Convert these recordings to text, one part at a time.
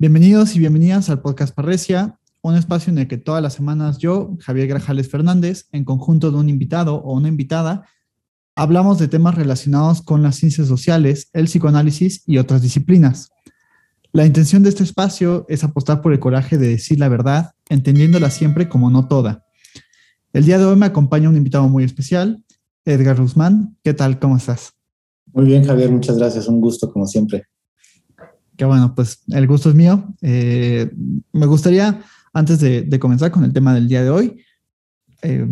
Bienvenidos y bienvenidas al podcast Parresia, un espacio en el que todas las semanas yo, Javier Grajales Fernández, en conjunto de un invitado o una invitada, hablamos de temas relacionados con las ciencias sociales, el psicoanálisis y otras disciplinas. La intención de este espacio es apostar por el coraje de decir la verdad, entendiéndola siempre como no toda. El día de hoy me acompaña un invitado muy especial, Edgar Guzmán. ¿Qué tal? ¿Cómo estás? Muy bien, Javier, muchas gracias. Un gusto, como siempre. Qué bueno, pues el gusto es mío. Eh, me gustaría, antes de, comenzar con el tema del día de hoy, eh,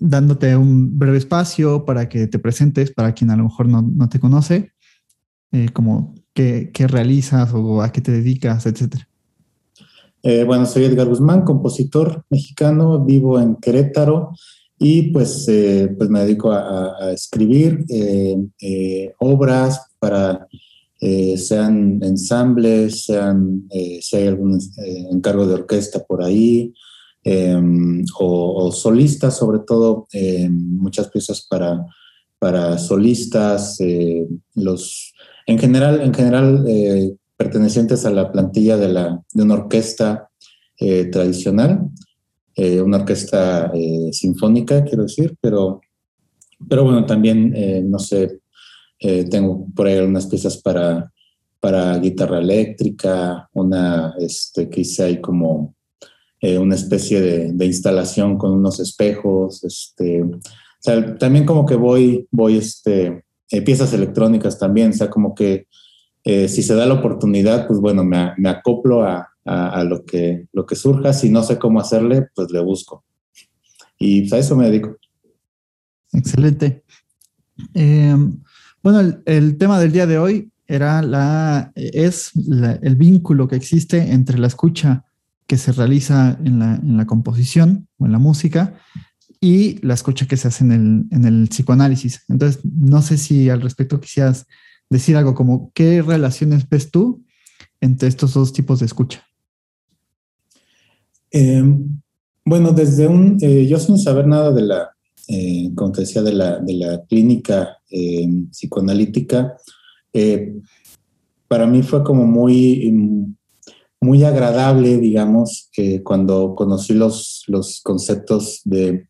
dándote un breve espacio para que te presentes, para quien a lo mejor no, te conoce, eh, como qué, realizas o a qué te dedicas, etcétera. bueno, soy Edgar Guzmán, compositor mexicano, vivo en Querétaro y pues, pues me dedico a escribir obras para eh, sean ensambles, sean, eh, si hay algún eh, encargo de orquesta por ahí, em, o, solistas, sobre todo em, muchas piezas para, para solistas, los, en general, en general pertenecientes a la plantilla de, la, de una orquesta tradicional, una orquesta sinfónica, quiero decir, pero, pero bueno, también, no sé, eh, tengo por ahí unas piezas para, para guitarra eléctrica, una este, que hice ahí como eh, una especie de, instalación con unos espejos. Este, o sea, también como que voy, voy, este, eh, piezas electrónicas también, o sea, como que si se da la oportunidad, pues bueno, me, me acoplo a, a, lo, que, lo que surja. Si no sé cómo hacerle, pues le busco. Y pues, a eso me dedico. Excelente. Bueno, el, tema del día de hoy era la, es el vínculo que existe entre la escucha que se realiza en la, composición o en la música y la escucha que se hace en el, psicoanálisis. Entonces, no sé si al respecto quisieras decir algo como, ¿qué relaciones ves tú entre estos dos tipos de escucha? Em, bueno, desde un, eh, yo sin saber nada de la, eh, como te decía, de la, de la clínica eh, psicoanalítica, eh, para mí fue como muy, muy agradable, digamos, cuando conocí los, los conceptos de,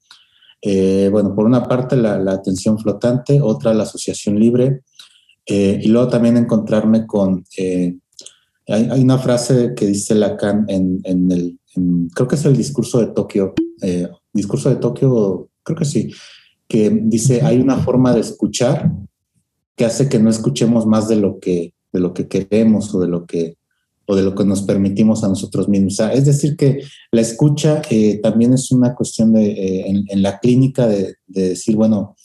bueno, por una parte la, atención flotante, otra la asociación libre, y luego también encontrarme con, hay, una frase que dice Lacan en, en el, creo que es el discurso de Tokio, discurso de Tokio creo que sí, que dice, hay una forma de escuchar que hace que no escuchemos más de lo que, de lo que queremos o de lo que, o de lo que nos permitimos a nosotros mismos. es decir, que la escucha eh, también es una cuestión de, eh, en, la clínica de, decir, bueno,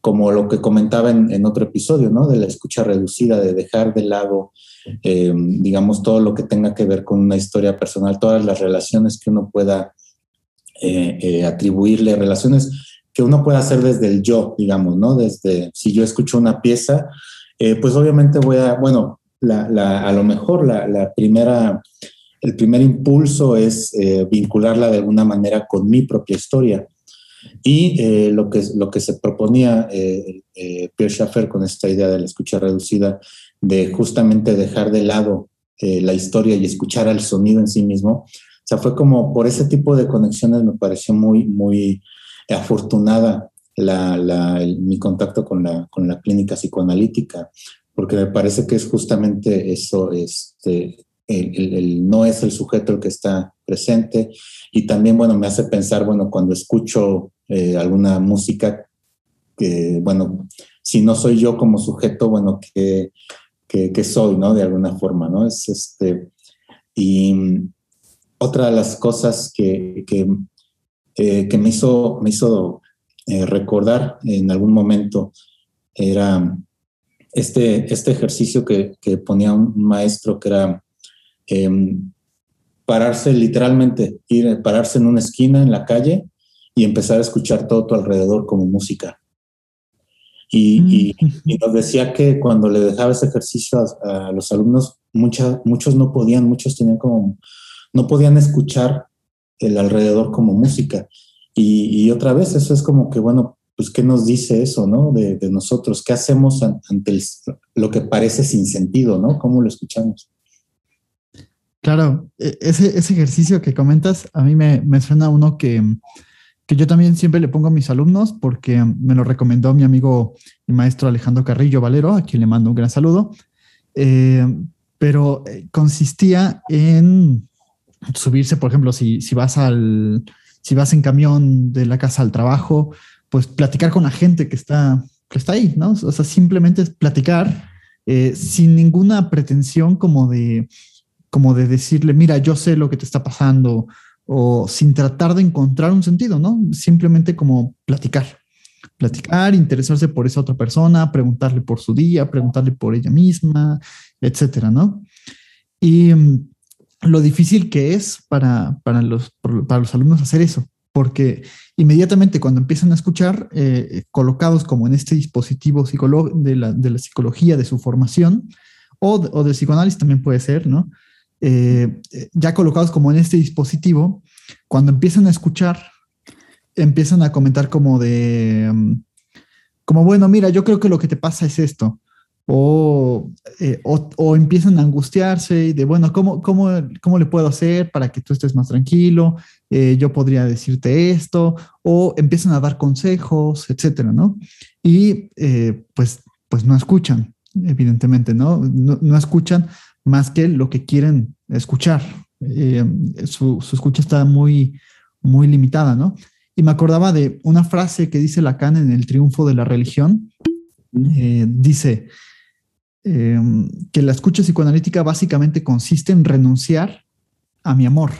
como lo que comentaba en, otro episodio, ¿no? De la escucha reducida, de dejar de lado, eh, digamos, todo lo que tenga que ver con una historia personal, todas las relaciones que uno pueda eh, eh, atribuirle relaciones que uno puede hacer desde el yo, digamos, ¿no? Desde si yo escucho una pieza, eh, pues obviamente voy a, bueno, a lo mejor la, primera, el primer impulso es vincularla de alguna manera con mi propia historia. Y lo, que, lo que se proponía Pierre Schaffer con esta idea de la escucha reducida, de justamente dejar de lado la historia y escuchar al sonido en sí mismo, o sea, fue como por ese tipo de conexiones me pareció muy, muy afortunada la, mi contacto con la, con la clínica psicoanalítica, porque me parece que es justamente eso, este, el, no es el sujeto el que está presente y también, bueno, me hace pensar, bueno, cuando escucho eh, alguna música, que, bueno, si no soy yo como sujeto, bueno, que, que, soy, ¿no? De alguna forma, ¿no? Es este, y, otra de las cosas que, que, eh, me hizo, me hizo eh, recordar en algún momento era este, este ejercicio que, ponía un maestro que era em, pararse literalmente, ir, pararse en una esquina en la calle y empezar a escuchar todo tu alrededor como música. Y, mm. nos decía que cuando le dejaba ese ejercicio a, los alumnos, muchos no podían, muchos tenían como no podían escuchar el alrededor como música. Y, otra vez, eso es como que, bueno, pues, ¿qué nos dice eso, no? De, nosotros, ¿qué hacemos ante lo que parece sin sentido, no? ¿Cómo lo escuchamos? Claro, e, ese, ese ejercicio que comentas, a mí me, me suena uno que, que yo también siempre le pongo a mis alumnos porque me lo recomendó mi amigo y maestro Alejandro Carrillo Valero, a quien le mando un gran saludo. Eh, pero eh, consistía en subirse, por ejemplo, si, si vas al, si vas en camión de la casa al trabajo, pues platicar con la gente que está, que está ahí, ¿no? O sea, simplemente es platicar eh, sin ninguna pretensión como de, como de decirle, mira, yo sé lo que te está pasando, o sin tratar de encontrar un sentido, ¿no? Simplemente como platicar, platicar, interesarse por esa otra persona, preguntarle por su día, preguntarle por ella misma, etcétera, ¿no? Y lo difícil que es para, para, los, para los alumnos hacer eso, porque inmediatamente cuando empiezan a escuchar, eh, colocados como en este dispositivo de la, de la psicología, de su formación, o, o de psicoanálisis también puede ser, ¿no? Eh, ya colocados como en este dispositivo, cuando empiezan a escuchar, empiezan a comentar como de, mm, como bueno, mira, yo creo que lo que te pasa es esto. O, eh, o, empiezan a angustiarse y de, bueno, ¿cómo, cómo, cómo le puedo hacer para que tú estés más tranquilo? Eh, yo podría decirte esto, o empiezan a dar consejos, etcétera, ¿no? Y pues, pues no escuchan, evidentemente, ¿no? ¿no? No escuchan más que lo que quieren escuchar. Eh, su, escucha está muy, muy limitada, ¿no? Y me acordaba de una frase que dice Lacan en El triunfo de la religión. Eh, dice eh, que la escucha psicoanalítica básicamente consiste en renunciar a mi amor.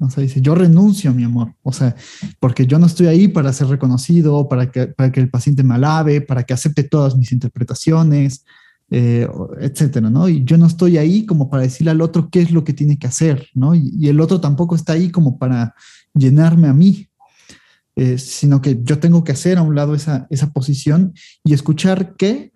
O sea, dice, yo renuncio a mi amor. O sea, porque yo no estoy ahí para ser reconocido, para que, para que el paciente me alabe, para que acepte todas mis interpretaciones, eh, etcétera, ¿no? Y yo no estoy ahí como para decirle al otro qué es lo que tiene que hacer, ¿no? Y, el otro tampoco está ahí como para llenarme a mí, eh, sino que yo tengo que hacer a un lado esa, esa posición y escuchar que,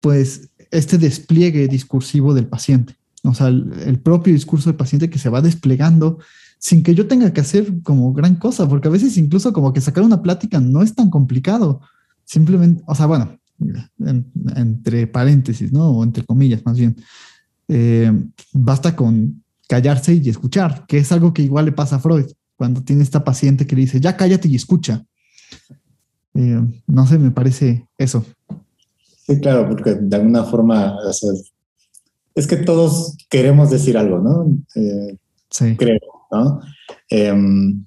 pues, este despliegue discursivo del paciente, o sea, el, propio discurso del paciente que se va desplegando sin que yo tenga que hacer como gran cosa, porque a veces incluso como que sacar una plática no es tan complicado. Simplemente, o sea, bueno, entre paréntesis, ¿no? O entre comillas, más bien. Eh, basta con callarse y escuchar, que es algo que igual le pasa a Freud cuando tiene esta paciente que le dice, ya cállate y escucha. Eh, no sé, me parece eso. Sí, claro, porque de alguna forma, es que todos queremos decir algo, ¿no? Eh, sí. Creo, ¿no? Em,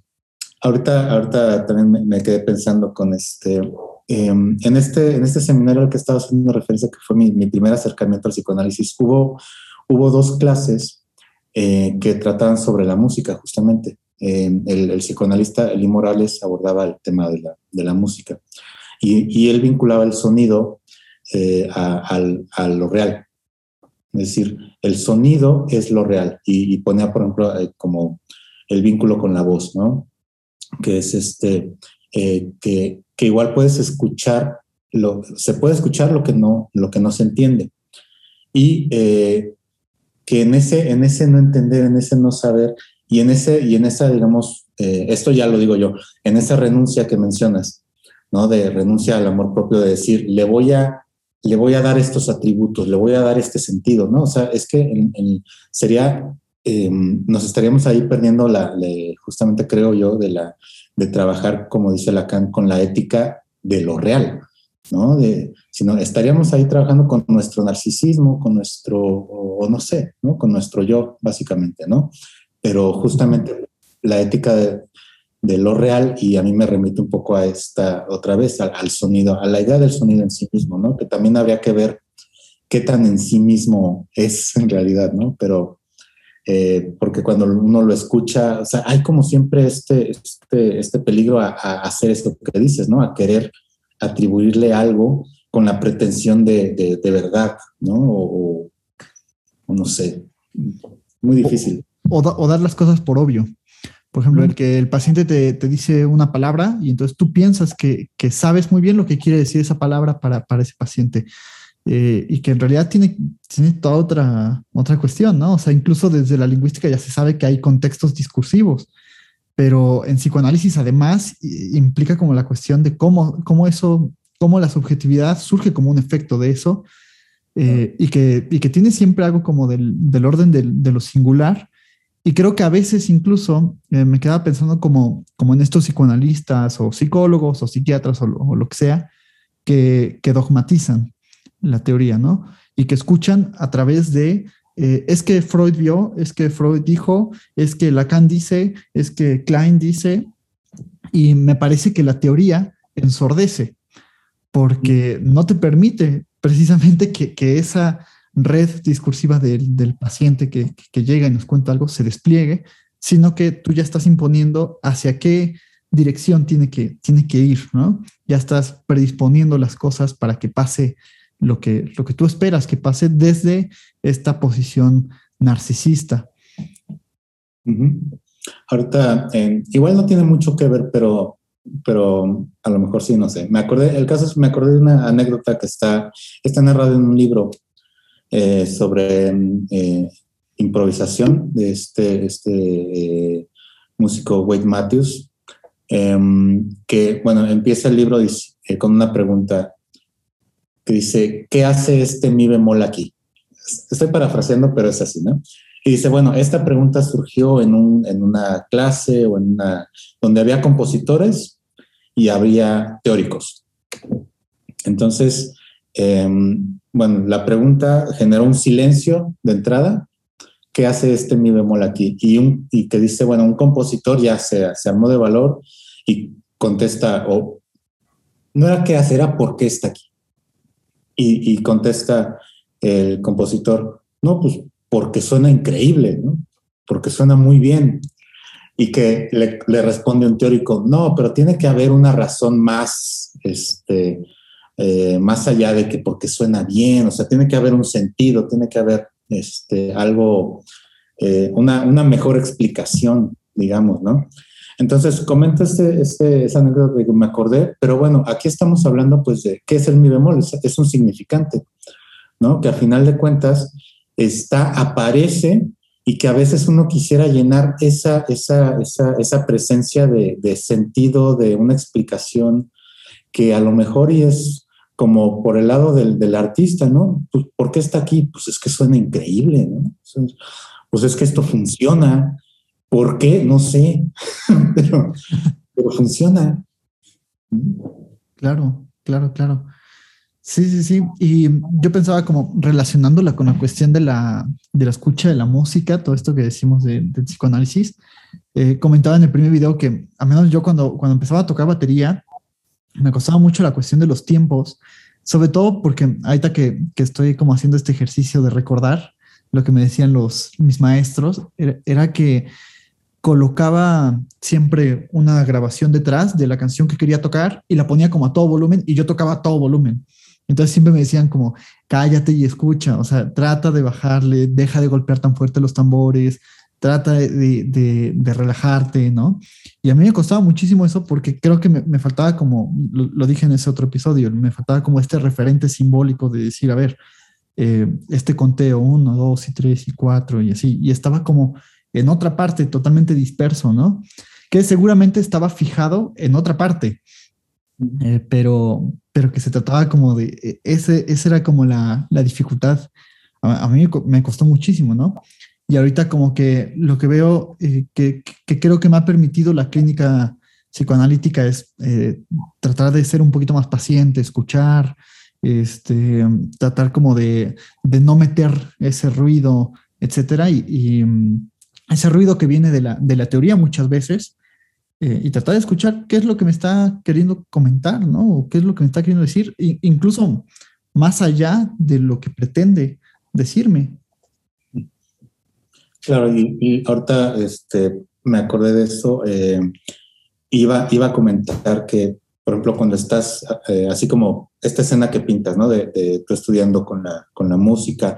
ahorita, ahorita también me, quedé pensando con este, Em, en, este, en este seminario al que estaba haciendo referencia, que fue mi, mi primer acercamiento al psicoanálisis, hubo, hubo dos clases eh, que trataban sobre la música, justamente. Em, el, el, psicoanalista Eli Morales abordaba el tema de la, de la música y, y, él vinculaba el sonido eh, a, a, lo real. Es decir, el sonido es lo real y, y ponía, por ejemplo, eh, como el vínculo con la voz, ¿no? Que es este, que que igual puedes escuchar, lo, se puede escuchar lo que no, lo que no se entiende. Y eh, que en ese, en ese no entender, en ese no saber, y en, ese, y en esa, digamos, eh, esto ya lo digo yo, en esa renuncia que mencionas, ¿no? De renuncia al amor propio, de decir, le voy a, le voy a dar estos atributos, le voy a dar este sentido, ¿no? O sea, es que sería, em, nos estaríamos ahí perdiendo la, justamente creo yo, de la, de trabajar, como dice Lacan, con la ética de lo real, ¿no? De, sino estaríamos ahí trabajando con nuestro narcisismo, con nuestro, o no sé, ¿no? Con nuestro yo, básicamente, ¿no? Pero justamente la ética de, lo real, y a mí me remite un poco a esta, otra vez, al, al, sonido, a la idea del sonido en sí mismo, ¿no? Que también habría que ver qué tan en sí mismo es en realidad, ¿no? Pero eh, porque cuando uno lo escucha, o sea, hay como siempre este, este, este peligro a, hacer esto que dices, ¿no? A querer atribuirle algo con la pretensión de, de, verdad, ¿no? O, no sé, muy difícil. O, dar las cosas por obvio. Por ejemplo, el que el paciente te, te, dice una palabra y entonces tú piensas que, que, sabes muy bien lo que quiere decir esa palabra para, para ese paciente. Eh, y que en realidad tiene, tiene toda otra, otra cuestión, ¿no? O sea, incluso desde la lingüística ya se sabe que hay contextos discursivos, pero en psicoanálisis además implica como la cuestión de cómo, cómo eso, cómo la subjetividad surge como un efecto de eso eh, y, que, y que tiene siempre algo como del, del orden de, de, lo singular, Y creo que a veces incluso eh, me quedaba pensando como, como en estos psicoanalistas o psicólogos o psiquiatras o lo, que sea, que, que, dogmatizan la teoría, ¿no? Y que escuchan a través de, eh, es que Freud vio, es que Freud dijo, es que Lacan dice, es que Klein dice, y me parece que la teoría ensordece, porque no te permite precisamente que, que esa red discursiva del, del paciente que, que, llega y nos cuenta algo se despliegue, sino que tú ya estás imponiendo hacia qué dirección tiene que, tiene que ir, ¿no? Ya estás predisponiendo las cosas para que pase lo que, lo que tú esperas que pase desde esta posición narcisista. Ahorita, igual no tiene mucho que ver, pero, pero a lo mejor sí, no sé. Me acordé, el caso es, me acordé de una anécdota que está, está narrada en un libro eh, sobre eh, improvisación de este, este músico Wade Matthews, em, que, bueno, empieza el libro con una pregunta que dice, ¿qué hace este mi bemol aquí? Estoy parafraseando, pero es así, ¿no? Y dice, bueno, esta pregunta surgió en, un, en una clase o en una, donde había compositores y había teóricos. Entonces, em, bueno, la pregunta generó un silencio de entrada. ¿Qué hace este mi bemol aquí? Y, que dice, bueno, un compositor ya se, se armó de valor y contesta, no era qué hace, era por qué está aquí. Y, y contesta el compositor, no, pues porque suena increíble, porque suena muy bien. Y que le, responde un teórico, no, pero tiene que haber una razón más, este, eh, más allá de que porque suena bien, o sea, tiene que haber un sentido, tiene que haber este, algo, eh, una, una, mejor explicación, digamos, ¿no? Entonces, comenta este, este, anécdota que me acordé, pero bueno, aquí estamos hablando pues de qué es el mi bemol, es, es un significante, ¿no? Que a final de cuentas está, aparece y que a veces uno quisiera llenar esa, esa, esa, esa presencia de, de, sentido, de una explicación que a lo mejor y es como por el lado del, del, artista, ¿no? Pues, ¿Por qué está aquí? Pues es que suena increíble, ¿no? Pues es que esto funciona. ¿Por qué? No sé, pero, pero funciona. Claro, claro, claro. Sí, sí, sí. Y yo pensaba como relacionándola con la cuestión de la, de la escucha de la música, todo esto que decimos de, del psicoanálisis. Eh, comentaba en el primer video que, a menos yo cuando, cuando empezaba a tocar batería, me costaba mucho la cuestión de los tiempos, sobre todo porque ahorita que, que estoy como haciendo este ejercicio de recordar lo que me decían los, mis maestros, era, que colocaba siempre una grabación detrás de la canción que quería tocar y la ponía como a todo volumen y yo tocaba a todo volumen. Entonces siempre me decían como, cállate y escucha, o sea, trata de bajarle, deja de golpear tan fuerte los tambores, trata de, relajarte, ¿no? Y a mí me costaba muchísimo eso porque creo que me, faltaba como, lo, dije en ese otro episodio, me faltaba como este referente simbólico de decir, a ver, eh, este conteo, uno, dos y tres y cuatro y así, y estaba como en otra parte totalmente disperso, ¿no? Que seguramente estaba fijado en otra parte, eh, pero, pero que se trataba como de, e, ese, esa era como la, la dificultad. A, mí me costó muchísimo, ¿no? Y ahorita como que lo que veo eh, que, que, creo que me ha permitido la clínica psicoanalítica es eh, tratar de ser un poquito más paciente, escuchar, este, tratar como de, de no meter ese ruido, etcétera, y, y, mm, ese ruido que viene de la, de la teoría muchas veces, eh, y tratar de escuchar qué es lo que me está queriendo comentar, ¿no? O qué es lo que me está queriendo decir, incluso más allá de lo que pretende decirme. Claro, y, ahorita este, me acordé de eso. Eh, iba, iba a comentar que, por ejemplo, cuando estás, eh, así como esta escena que pintas, ¿no? De, tú estudiando con la, con la música,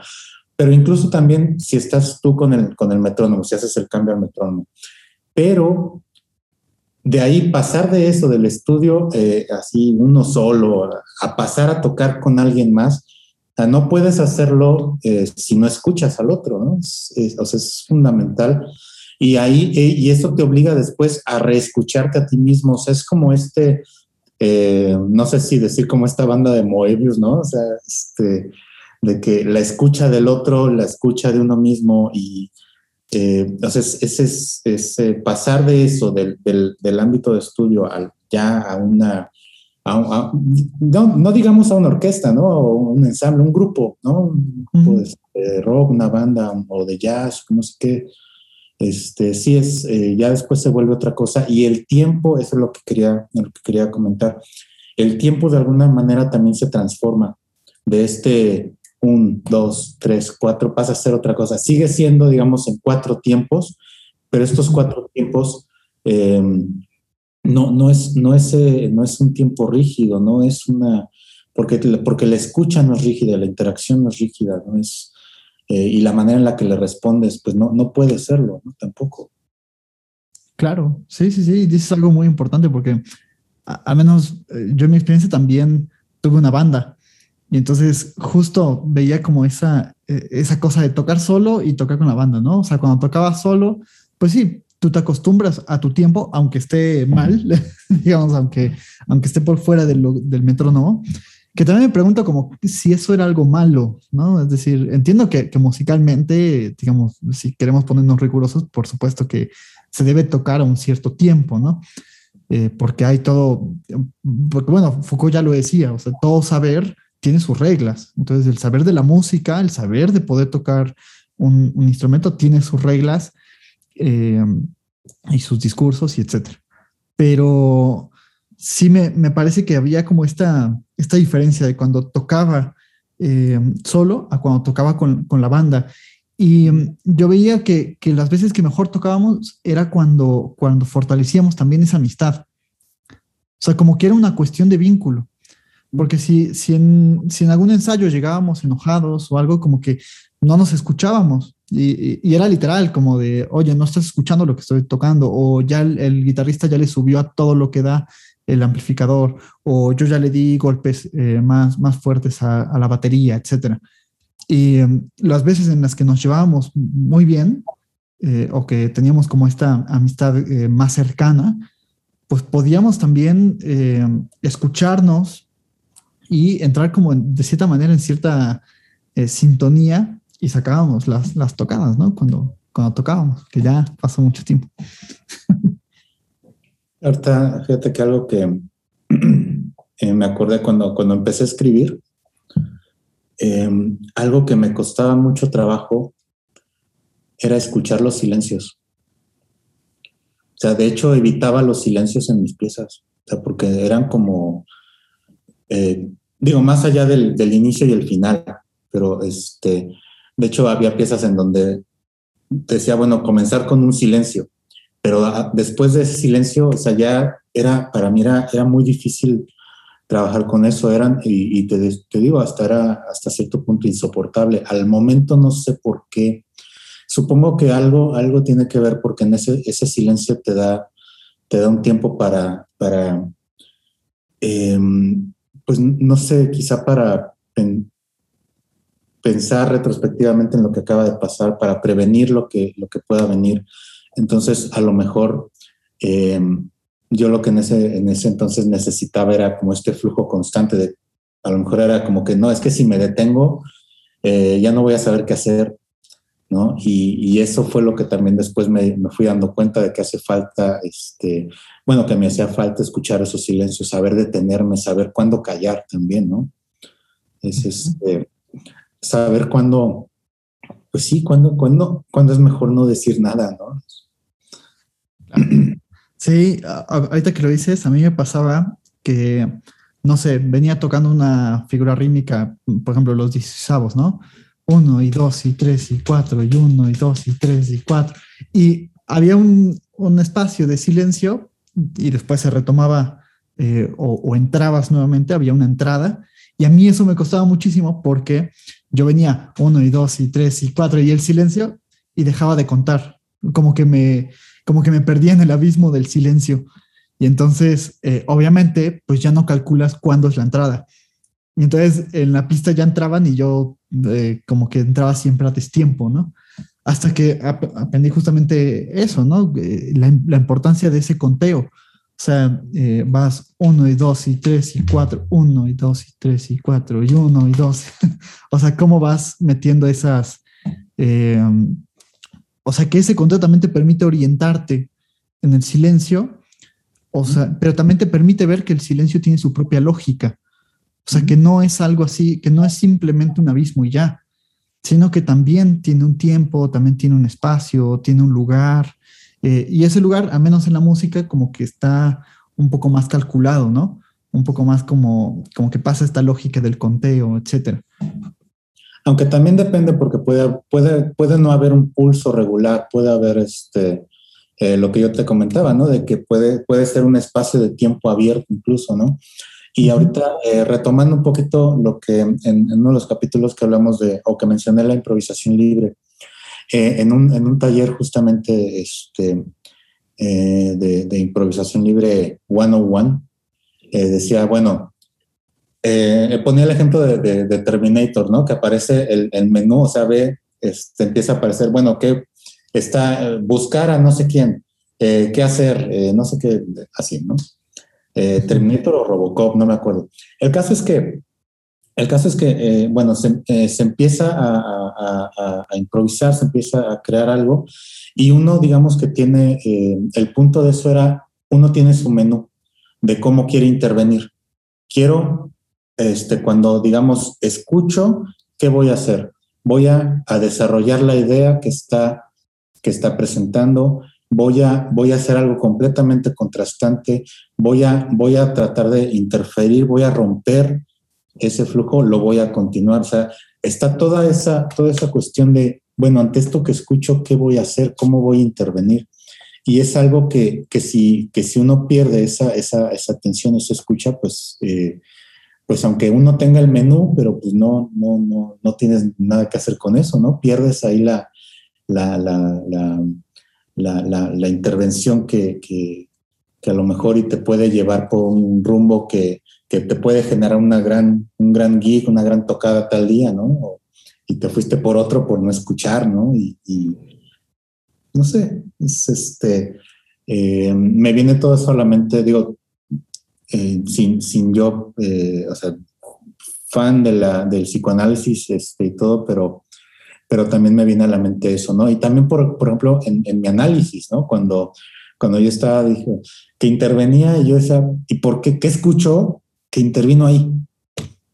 pero incluso también si estás tú con el, con el metrónomo, si haces el cambio al metrónomo. Pero de ahí pasar de eso, del estudio así uno solo, a pasar a tocar con alguien más, no puedes hacerlo si no escuchas al otro, ¿no? Es, o sea, es fundamental. Y ahí, y eso te obliga después a reescucharte a ti mismo, o sea, es como este, no sé si decir como esta banda de Moebius, ¿no? O sea, este, de que la escucha del otro, la escucha de uno mismo y, eh, entonces, ese es, eh, pasar de eso, del, del, ámbito de estudio, al, ya a una, no, no, digamos a una orquesta, ¿no? O un ensamble, un grupo, ¿no? Un grupo de rock, una banda o de jazz, no sé qué. Este, sí es, eh, ya después se vuelve otra cosa y el tiempo, eso es lo que quería, lo que quería comentar, el tiempo de alguna manera también se transforma de este un, dos, tres, cuatro, pasa a ser otra cosa. Sigue siendo, digamos, en cuatro tiempos, pero estos cuatro tiempos eh, no, no, es, no, es, eh, no es un tiempo rígido, no es una, porque, porque la escucha no es rígida, la interacción no es rígida, no es, eh, y la manera en la que le respondes, pues no, no puede serlo, tampoco. Claro, sí, sí, sí, dices algo muy importante porque al menos yo en mi experiencia también tuve una banda y entonces justo veía como esa, e, esa cosa de tocar solo y tocar con la banda, ¿no? O sea, cuando tocaba solo, pues sí, tú te acostumbras a tu tiempo, aunque esté mal, digamos, aunque, aunque esté por fuera del, del metrónomo, que también me pregunto como si eso era algo malo, ¿no? Es decir, entiendo que, que musicalmente, digamos, si queremos ponernos rigurosos, por supuesto que se debe tocar a un cierto tiempo, ¿no? Eh, porque hay todo, porque bueno, Foucault ya lo decía, o sea, todo saber tiene sus reglas. Entonces, el saber de la música, el saber de poder tocar un, instrumento tiene sus reglas eh, y sus discursos y etcétera. Pero sí me, parece que había como esta, esta diferencia de cuando tocaba eh, solo a cuando tocaba con, la banda. Y mm, yo veía que, las veces que mejor tocábamos era cuando, cuando fortalecíamos también esa amistad. O sea, como que era una cuestión de vínculo. Porque si, si, en, si en algún ensayo llegábamos enojados o algo, como que no nos escuchábamos. Y, era literal, como de, oye, no estás escuchando lo que estoy tocando, o ya el, guitarrista ya le subió a todo lo que da el amplificador, o yo ya le di golpes eh, más, más fuertes a, la batería, etc. Y em, las veces en las que nos llevábamos muy bien, eh, o que teníamos como esta amistad eh, más cercana, pues podíamos también escucharnos y entrar como de cierta manera en cierta sintonía y sacábamos las, las tocadas, ¿no? Cuando, cuando tocábamos, que ya pasó mucho tiempo. Ahorita, fíjate que algo que eh, me acordé cuando, cuando empecé a escribir, em, algo que me costaba mucho trabajo era escuchar los silencios. O sea, de hecho evitaba los silencios en mis piezas, o sea, porque eran como, eh, digo, más allá del, inicio y el final, pero este, de hecho había piezas en donde decía, bueno, comenzar con un silencio, pero después de ese silencio, o sea, ya era, para mí era, era muy difícil trabajar con eso, eran, y, te, digo, hasta era hasta cierto punto insoportable. Al momento no sé por qué. Supongo que algo, algo tiene que ver porque en ese, ese silencio te da, te da un tiempo para, para em, pues no sé, quizá para pensar retrospectivamente en lo que acaba de pasar, para prevenir lo que, lo que pueda venir. Entonces, a lo mejor em, yo lo que en ese, en ese entonces necesitaba era como este flujo constante de, a lo mejor era como que no, es que si me detengo, eh, ya no voy a saber qué hacer, ¿no? Y, eso fue lo que también después me, me, fui dando cuenta de que hace falta, este, bueno, que me hacía falta escuchar esos silencios, saber detenerme, saber cuándo callar también, ¿no? Es este, saber cuándo, pues sí, cuándo, cuándo, cuándo es mejor no decir nada, ¿no? Sí, ahorita que lo dices, a mí me pasaba que, no sé, venía tocando una figura rítmica, por ejemplo, los 16 ¿no? uno y dos y tres y cuatro y uno y dos y tres y cuatro. Y había un, un espacio de silencio y después se retomaba eh, o, entrabas nuevamente, había una entrada. Y a mí eso me costaba muchísimo porque yo venía uno y dos y tres y cuatro y el silencio y dejaba de contar, como que me, como que me perdía en el abismo del silencio. Y entonces, eh, obviamente, pues ya no calculas cuándo es la entrada. Y entonces en la pista ya entraban y yo eh, como que entraba siempre a destiempo, ¿no? Hasta que aprendí justamente eso, ¿no? Eh, la, la, importancia de ese conteo. O sea, eh, vas uno y dos y tres y cuatro, uno y dos y tres y cuatro y uno y dos. o sea, cómo vas metiendo esas, o sea, que ese conteo también te permite orientarte en el silencio, o sea, pero también te permite ver que el silencio tiene su propia lógica. O sea, que no es algo así, que no es simplemente un abismo y ya, sino que también tiene un tiempo, también tiene un espacio, tiene un lugar. Eh, y ese lugar, al menos en la música, como que está un poco más calculado, ¿no? Un poco más como, como que pasa esta lógica del conteo, etcétera. Aunque también depende porque puede, puede, puede no haber un pulso regular, puede haber este, eh, lo que yo te comentaba, ¿no? De que puede, puede ser un espacio de tiempo abierto incluso, ¿no? Y ahorita, eh, retomando un poquito lo que en, uno de los capítulos que hablamos de, o que mencioné la improvisación libre, eh, en, un, en, un, taller justamente este, de, de, improvisación libre 101, decía, bueno, ponía el ejemplo de, de, Terminator, ¿no? Que aparece el, el menú, o sea, ve, este, empieza a aparecer, bueno, ¿qué, está eh, buscar a no sé quién, eh, qué hacer, eh, no sé qué, así, ¿no? Terminator o Robocop, no me acuerdo. El caso es que, el caso es que, bueno, se, empieza a, improvisar, se empieza a crear algo y uno, digamos que tiene, el punto de eso era, uno tiene su menú de cómo quiere intervenir. Quiero, este, cuando, digamos, escucho, ¿qué voy a hacer? Voy a, a desarrollar la idea que está que está presentando, voy a, voy a hacer algo completamente contrastante, voy a, voy a tratar de interferir, voy a romper ese flujo, lo voy a continuar. O sea, está toda esa, toda esa cuestión de, bueno, ante esto que escucho, ¿qué voy a hacer? ¿Cómo voy a intervenir? Y es algo que, que, si, que si uno pierde esa, esa, esa atención, esa escucha, pues, eh, pues aunque uno tenga el menú, pero pues no, no, no, no tienes nada que hacer con eso, ¿no? Pierdes ahí la, la, la, la, intervención que, que, a lo mejor y te puede llevar por un rumbo que, que, te puede generar una gran, un gran gig, una gran tocada tal día, ¿no? y te fuiste por otro por no escuchar, ¿no? Y, no sé, es este, eh, me viene todo solamente, digo, eh, sin, sin yo, eh, o sea, fan de la, del psicoanálisis este, y todo, pero pero también me viene a la mente eso, ¿no? Y también, por, por ejemplo, en, en, mi análisis, ¿no? Cuando, cuando yo estaba, dije, que intervenía y yo decía, ¿y por qué? ¿Qué escuchó que intervino ahí?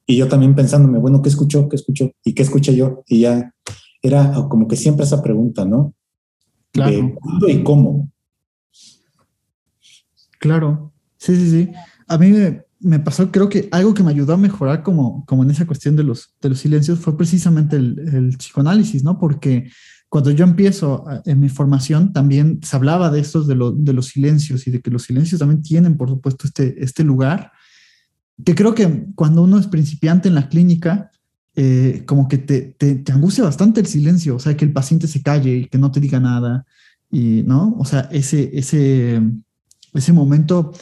Y yo también pensándome, bueno, ¿qué escuchó? ¿Qué escuchó? ¿Y qué escuché yo? Y ya era como que siempre esa pregunta, ¿no? Claro. De cuándo y cómo. Claro, sí, sí, sí. A mí me, me pasó, creo que algo que me ayudó a mejorar como, como en esa cuestión de los, de los silencios fue precisamente el, el psicoanálisis, ¿no? Porque cuando yo empiezo en mi formación también se hablaba de estos, de, de los silencios y de que los silencios también tienen, por supuesto, este, este lugar, que creo que cuando uno es principiante en la clínica, eh, como que te, te, te, angustia bastante el silencio, o sea, que el paciente se calle y que no te diga nada, y, ¿no? O sea, ese, ese, ese momento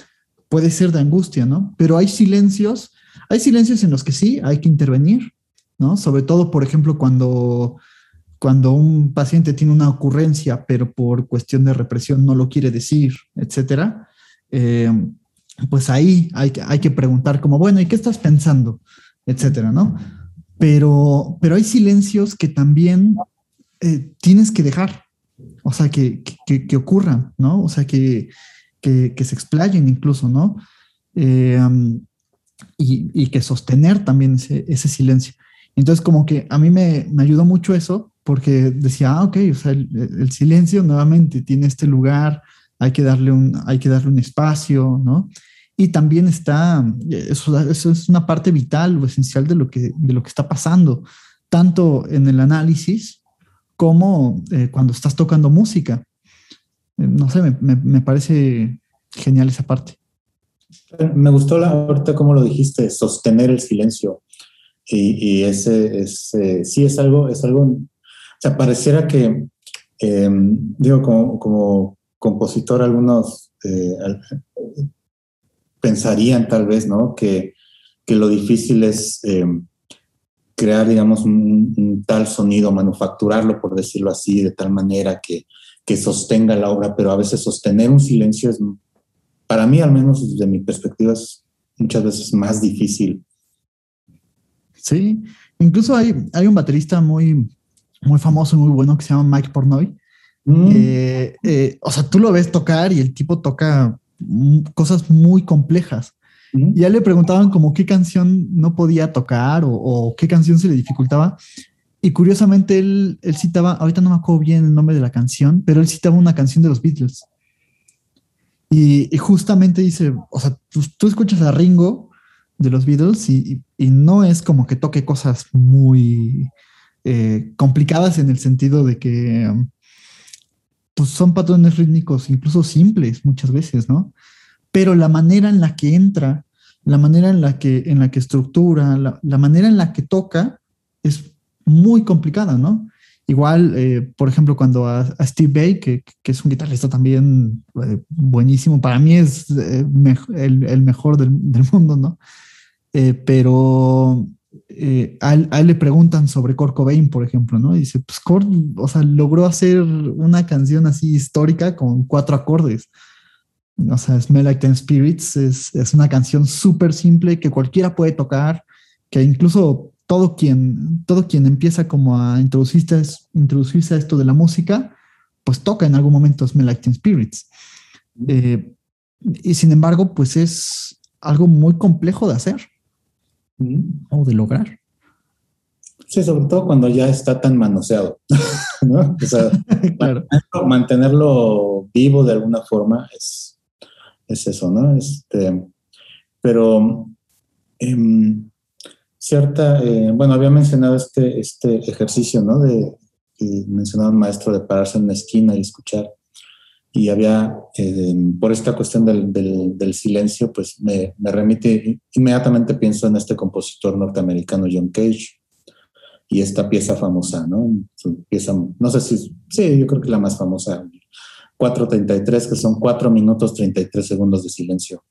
puede ser de angustia, ¿no? Pero hay silencios, hay silencios en los que sí hay que intervenir, ¿no? Sobre todo, por ejemplo, cuando, cuando un paciente tiene una ocurrencia, pero por cuestión de represión no lo quiere decir, etcétera, eh, pues ahí hay, hay que preguntar como, bueno, ¿y qué estás pensando? Etcétera, ¿no? Pero, pero hay silencios que también eh, tienes que dejar, o sea, que, que, que ocurran, ¿no? O sea, que, que, se explayen incluso, ¿no? Eh, y, que sostener también ese, ese, silencio. Entonces, como que a mí me, me, ayudó mucho eso, porque decía, ah, ok, o sea, el, silencio nuevamente tiene este lugar, hay que darle un, hay que darle un espacio, ¿no? Y también está, eso, eso es una parte vital o esencial de lo que, de lo que está pasando, tanto en el análisis como eh, cuando estás tocando música. Eh, no sé, me, parece genial esa parte. Me gustó la, ahorita como lo dijiste, sostener el silencio. Y, ese, sí es algo, es algo, o sea, pareciera que, em, digo, como, compositor, algunos eh, pensarían tal vez, ¿no? Que, lo difícil es em, crear, digamos, un, tal sonido, manufacturarlo, por decirlo así, de tal manera que, que sostenga la obra, pero a veces sostener un silencio es, para mí al menos desde mi perspectiva, es muchas veces más difícil. Sí, incluso hay, hay un baterista muy, muy famoso, muy bueno que se llama Mike Pornoy, Mm. Eh, eh, o sea, tú lo ves tocar y el tipo toca cosas muy complejas. Mm. Ya le preguntaban como qué canción no podía tocar o, qué canción se le dificultaba. Y curiosamente él, él, citaba, ahorita no me acuerdo bien el nombre de la canción, pero él citaba una canción de los Beatles. Y, justamente dice, o sea, tú, escuchas a Ringo de los Beatles y, no es como que toque cosas muy eh, complicadas en el sentido de que pues son patrones rítmicos incluso simples muchas veces, ¿no? Pero la manera en la que entra, la manera en la que, en la que estructura, la, manera en la que toca es muy complicada, ¿no? Igual, eh, por ejemplo, cuando a, Steve Bay, que, es un guitarrista también eh, buenísimo, para mí es eh, el, mejor del, mundo, ¿no? pero eh, a, él, le preguntan sobre Kurt Cobain, por ejemplo, ¿no? Y dice, pues Kurt, o sea, logró hacer una canción así histórica con cuatro acordes. O sea, Smell Like Ten Spirits es, es una canción súper simple que cualquiera puede tocar, que incluso todo quien, todo quien empieza como a introducirse, introducirse a esto de la música, pues toca en algún momento Smell Like Ten Spirits. Eh, y sin embargo, pues es algo muy complejo de hacer o de lograr. Sí, sobre todo cuando ya está tan manoseado, ¿no? O sea, mantenerlo, vivo de alguna forma es, es eso, ¿no? Este, pero em, cierta, eh, bueno, había mencionado este, este ejercicio, ¿no? De, mencionaba un maestro de pararse en una esquina y escuchar y había, eh, por esta cuestión del, del, silencio, pues me, me, remite, inmediatamente pienso en este compositor norteamericano John Cage y esta pieza famosa, ¿no? Su pieza, no sé si, sí, yo creo que la más famosa, 4.33, que son 4 minutos 33 segundos de silencio.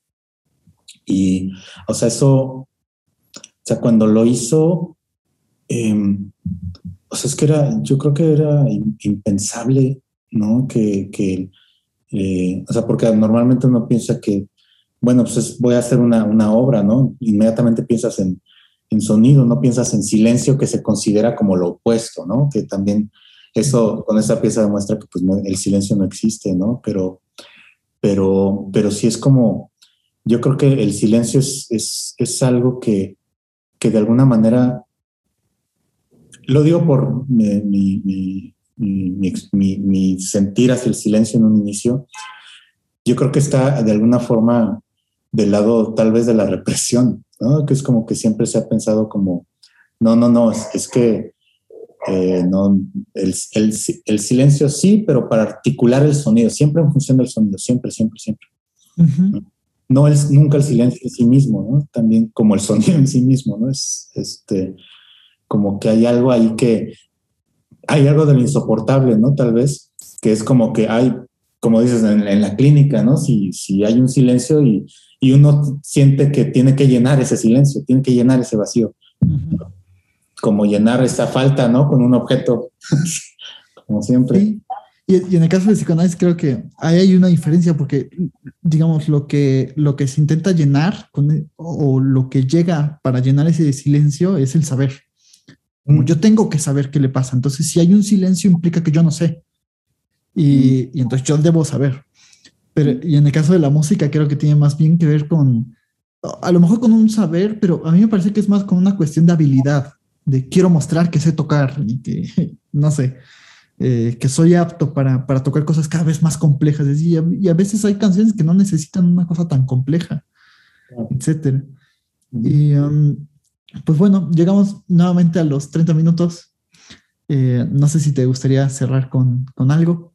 Y, o sea, eso, o sea, cuando lo hizo, em, o sea, es que era, yo creo que era impensable, ¿no? Que, que eh, o sea, porque normalmente uno piensa que, bueno, pues voy a hacer una, una obra, ¿no? Inmediatamente piensas en, en, sonido, no piensas en silencio, que se considera como lo opuesto, ¿no? Que también eso, con esa pieza demuestra que pues, el silencio no existe, ¿no? Pero, pero, pero sí es como, yo creo que el silencio es, es, es algo que, que de alguna manera, lo digo por mi, sentir hacia el silencio en un inicio, yo creo que está de alguna forma del lado tal vez de la represión, ¿no? que es como que siempre se ha pensado como, no, no, no, es, que eh, no, el, el, silencio sí, pero para articular el sonido, siempre en función del sonido, siempre, siempre, siempre. ¿no? es nunca el silencio en sí mismo, ¿no? También como el sonido en sí mismo, ¿no? Es este, como que hay algo ahí que hay algo de lo insoportable, ¿no? Tal vez, que es como que hay, como dices, en, la clínica, ¿no? Si, si hay un silencio y, y, uno siente que tiene que llenar ese silencio, tiene que llenar ese vacío. Como llenar esa falta, ¿no? Con un objeto, como siempre. Sí. Y, en el caso de psicoanálisis creo que ahí hay una diferencia porque, digamos, lo que, lo que se intenta llenar con, o lo que llega para llenar ese silencio es el saber. Como yo tengo que saber qué le pasa. Entonces, si hay un silencio, implica que yo no sé. Y, y, entonces yo debo saber. Pero, y en el caso de la música, creo que tiene más bien que ver con, a lo mejor con un saber, pero a mí me parece que es más con una cuestión de habilidad, de quiero mostrar que sé tocar y que, no sé, eh, que soy apto para, para, tocar cosas cada vez más complejas. Y a, y a, veces hay canciones que no necesitan una cosa tan compleja, etcétera. Y, um, pues bueno, llegamos nuevamente a los 30 minutos. Eh, no sé si te gustaría cerrar con, algo.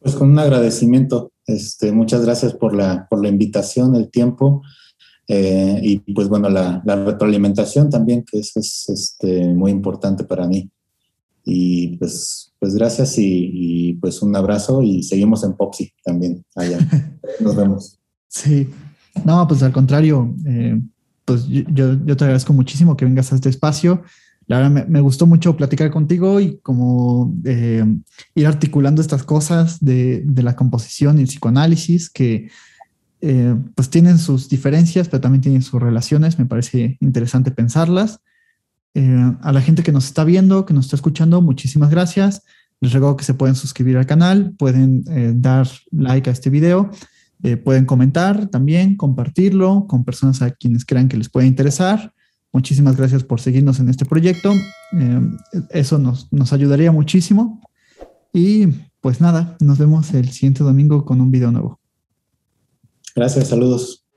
Pues con un agradecimiento. Este, muchas gracias por la, por la invitación, el tiempo eh, y pues bueno, la, retroalimentación también, que eso es este, muy importante para mí. Y pues, pues gracias y, pues un abrazo y seguimos en Popsi también allá. Nos vemos. Sí, no, pues al contrario, eh, pues yo, yo, te agradezco muchísimo que vengas a este espacio. La verdad me, gustó mucho platicar contigo y como eh, ir articulando estas cosas de, de, la composición y el psicoanálisis que eh, pues tienen sus diferencias, pero también tienen sus relaciones. Me parece interesante pensarlas. Eh, a la gente que nos está viendo, que nos está escuchando, muchísimas gracias. Les recuerdo que se pueden suscribir al canal, pueden eh, dar like a este video, eh, pueden comentar también, compartirlo con personas a quienes crean que les puede interesar. Muchísimas gracias por seguirnos en este proyecto. Eh, eso nos, nos ayudaría muchísimo. Y pues nada, nos vemos el siguiente domingo con un video nuevo. Gracias, saludos.